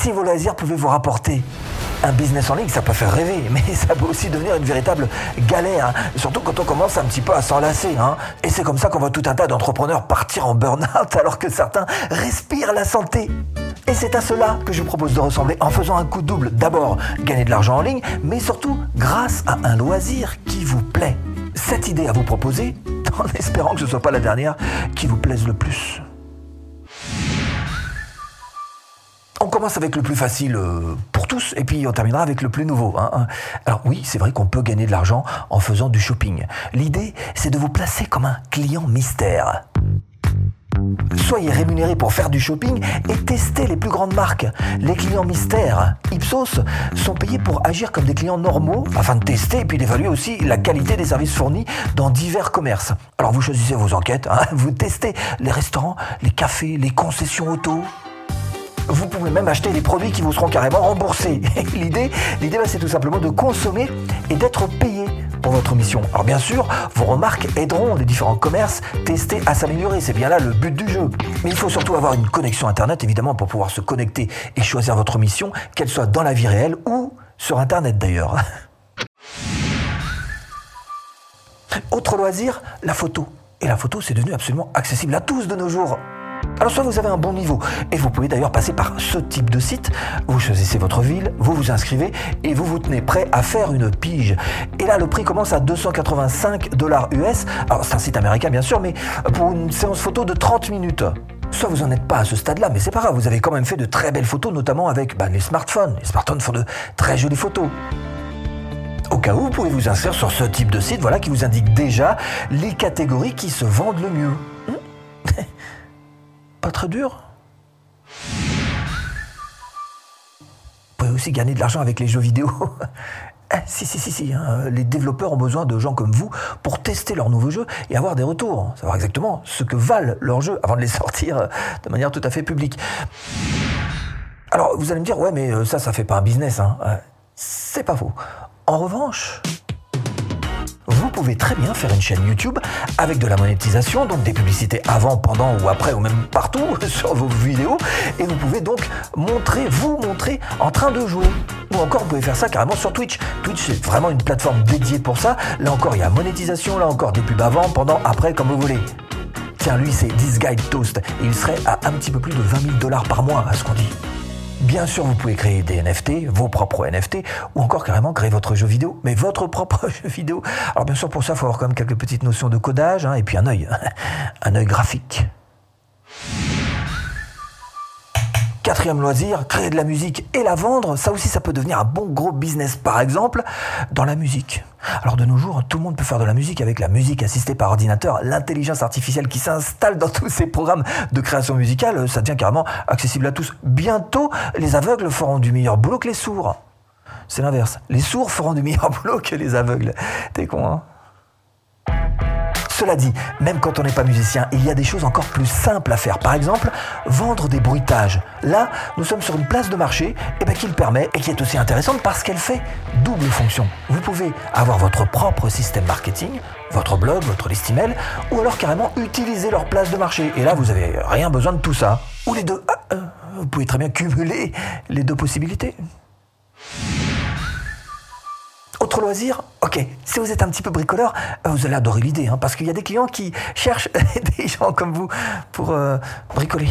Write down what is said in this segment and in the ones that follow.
si vos loisirs pouvaient vous rapporter un business en ligne, ça peut faire rêver, mais ça peut aussi devenir une véritable galère, surtout quand on commence un petit peu à s'enlacer. Hein. Et c'est comme ça qu'on voit tout un tas d'entrepreneurs partir en burn-out alors que certains respirent la santé. Et c'est à cela que je vous propose de ressembler en faisant un coup double. D'abord, gagner de l'argent en ligne, mais surtout grâce à un loisir qui vous plaît. Cette idée à vous proposer, en espérant que ce ne soit pas la dernière qui vous plaise le plus. On commence avec le plus facile euh, pour tous et puis on terminera avec le plus nouveau. Hein, hein. Alors oui, c'est vrai qu'on peut gagner de l'argent en faisant du shopping. L'idée, c'est de vous placer comme un client mystère. Soyez rémunéré pour faire du shopping et tester les plus grandes marques. Les clients mystères, Ipsos, sont payés pour agir comme des clients normaux afin de tester et puis d'évaluer aussi la qualité des services fournis dans divers commerces. Alors vous choisissez vos enquêtes, hein. vous testez les restaurants, les cafés, les concessions auto, vous pouvez même acheter des produits qui vous seront carrément remboursés. l'idée, l'idée bah, c'est tout simplement de consommer et d'être payé pour votre mission. Alors bien sûr, vos remarques aideront les différents commerces testés à s'améliorer. C'est bien là le but du jeu. Mais il faut surtout avoir une connexion Internet, évidemment, pour pouvoir se connecter et choisir votre mission, qu'elle soit dans la vie réelle ou sur Internet d'ailleurs. Autre loisir, la photo. Et la photo, c'est devenu absolument accessible à tous de nos jours. Alors soit vous avez un bon niveau, et vous pouvez d'ailleurs passer par ce type de site, vous choisissez votre ville, vous vous inscrivez, et vous vous tenez prêt à faire une pige. Et là, le prix commence à 285 dollars US, alors c'est un site américain bien sûr, mais pour une séance photo de 30 minutes. Soit vous n'en êtes pas à ce stade-là, mais c'est pas grave, vous avez quand même fait de très belles photos, notamment avec bah, les smartphones. Les smartphones font de très jolies photos. Au cas où, vous pouvez vous inscrire sur ce type de site, voilà, qui vous indique déjà les catégories qui se vendent le mieux. Pas très dur Vous pouvez aussi gagner de l'argent avec les jeux vidéo. Ah, si, si, si, si. Hein. Les développeurs ont besoin de gens comme vous pour tester leurs nouveaux jeux et avoir des retours. Savoir exactement ce que valent leurs jeux avant de les sortir de manière tout à fait publique. Alors, vous allez me dire, ouais, mais euh, ça, ça fait pas un business. Hein. C'est pas faux. En revanche, vous pouvez très bien faire une chaîne YouTube avec de la monétisation, donc des publicités avant, pendant ou après ou même partout sur vos vidéos. Et vous pouvez donc montrer, vous montrer en train de jouer. Ou encore, vous pouvez faire ça carrément sur Twitch. Twitch, c'est vraiment une plateforme dédiée pour ça. Là encore, il y a monétisation, là encore, des pubs avant, pendant, après, comme vous voulez. Tiens, lui, c'est This Toast. Et il serait à un petit peu plus de 20 000 dollars par mois, à ce qu'on dit. Bien sûr, vous pouvez créer des NFT, vos propres NFT, ou encore carrément créer votre jeu vidéo, mais votre propre jeu vidéo. Alors bien sûr, pour ça, il faut avoir quand même quelques petites notions de codage, hein, et puis un œil, un œil graphique. Quatrième loisir, créer de la musique et la vendre, ça aussi ça peut devenir un bon gros business. Par exemple, dans la musique. Alors de nos jours, tout le monde peut faire de la musique avec la musique assistée par ordinateur, l'intelligence artificielle qui s'installe dans tous ces programmes de création musicale, ça devient carrément accessible à tous. Bientôt, les aveugles feront du meilleur boulot que les sourds. C'est l'inverse. Les sourds feront du meilleur boulot que les aveugles. T'es con, hein? Cela dit, même quand on n'est pas musicien, il y a des choses encore plus simples à faire. Par exemple, vendre des bruitages. Là, nous sommes sur une place de marché eh ben, qui le permet et qui est aussi intéressante parce qu'elle fait double fonction. Vous pouvez avoir votre propre système marketing, votre blog, votre liste email, ou alors carrément utiliser leur place de marché. Et là, vous n'avez rien besoin de tout ça. Ou les deux. Ah, euh, vous pouvez très bien cumuler les deux possibilités. Autre loisir Ok, si vous êtes un petit peu bricoleur, euh, vous allez adorer l'idée, hein, parce qu'il y a des clients qui cherchent des gens comme vous pour euh, bricoler.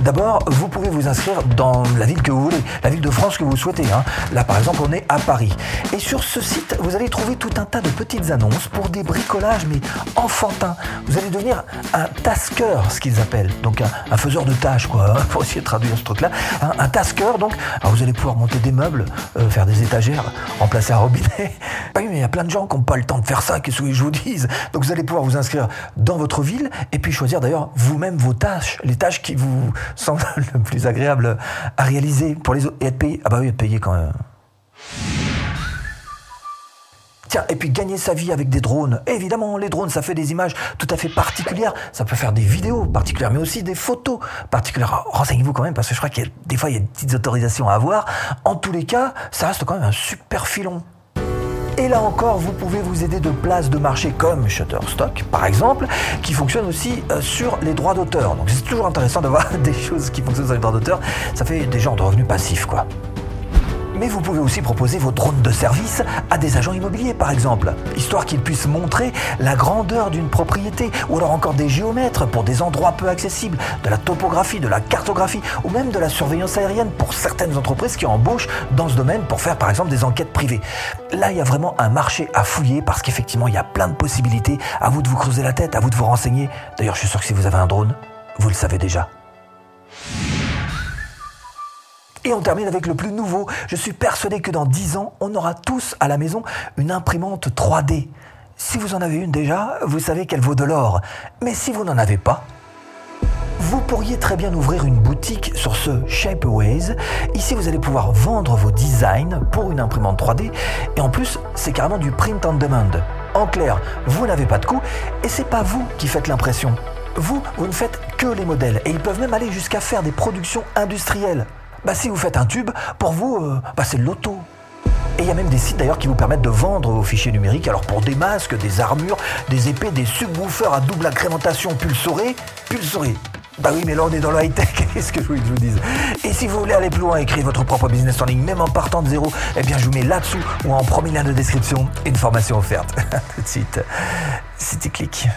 D'abord, vous pouvez vous inscrire dans la ville que vous voulez, la ville de France que vous souhaitez. Hein. Là, par exemple, on est à Paris. Et sur ce site, vous allez trouver tout un tas de petites annonces pour des bricolages, mais enfantins. Vous allez devenir un tasker, ce qu'ils appellent. Donc, un, faiseur de tâches, quoi, hein, pour essayer traduire ce truc-là. Un, tasker, donc, vous allez pouvoir monter des meubles, euh, faire des étagères, remplacer un robinet. Oui, mais il y a plein de gens qui n'ont pas le temps de faire ça, qu'est-ce que je vous dise? Donc, vous allez pouvoir vous inscrire dans votre ville et puis choisir d'ailleurs vous-même vos tâches, les tâches qui vous semble le plus agréable à réaliser pour les autres et être payé. Ah bah oui, être payé quand même. Tiens, et puis gagner sa vie avec des drones. évidemment, les drones, ça fait des images tout à fait particulières. Ça peut faire des vidéos particulières, mais aussi des photos particulières. Renseignez-vous quand même, parce que je crois qu'il y a des fois, il y a des petites autorisations à avoir. En tous les cas, ça reste quand même un super filon. Et là encore, vous pouvez vous aider de places de marché comme Shutterstock, par exemple, qui fonctionne aussi euh, sur les droits d'auteur. Donc c'est toujours intéressant d'avoir des choses qui fonctionnent sur les droits d'auteur. Ça fait des genres de revenus passifs, quoi. Mais vous pouvez aussi proposer vos drones de service à des agents immobiliers, par exemple, histoire qu'ils puissent montrer la grandeur d'une propriété, ou alors encore des géomètres pour des endroits peu accessibles, de la topographie, de la cartographie, ou même de la surveillance aérienne pour certaines entreprises qui embauchent dans ce domaine pour faire, par exemple, des enquêtes privées. Là, il y a vraiment un marché à fouiller parce qu'effectivement, il y a plein de possibilités. À vous de vous creuser la tête, à vous de vous renseigner. D'ailleurs, je suis sûr que si vous avez un drone, vous le savez déjà. Et on termine avec le plus nouveau. Je suis persuadé que dans 10 ans, on aura tous à la maison une imprimante 3D. Si vous en avez une déjà, vous savez qu'elle vaut de l'or. Mais si vous n'en avez pas, vous pourriez très bien ouvrir une boutique sur ce Shapeways. Ici, vous allez pouvoir vendre vos designs pour une imprimante 3D. Et en plus, c'est carrément du print on demand. En clair, vous n'avez pas de coût et c'est pas vous qui faites l'impression. Vous, vous ne faites que les modèles et ils peuvent même aller jusqu'à faire des productions industrielles. Bah, si vous faites un tube, pour vous, euh, bah, c'est l'auto. Et il y a même des sites d'ailleurs qui vous permettent de vendre vos fichiers numériques. Alors pour des masques, des armures, des épées, des subwoofers à double agrémentation pulsorée, pulsorée. Bah oui, mais là on est dans le high-tech, qu'est-ce que je voulais que je vous dise? Et si vous voulez aller plus loin et créer votre propre business en ligne, même en partant de zéro, eh bien je vous mets là-dessous ou en premier lien de description une formation offerte. Tout de suite, tu cliques.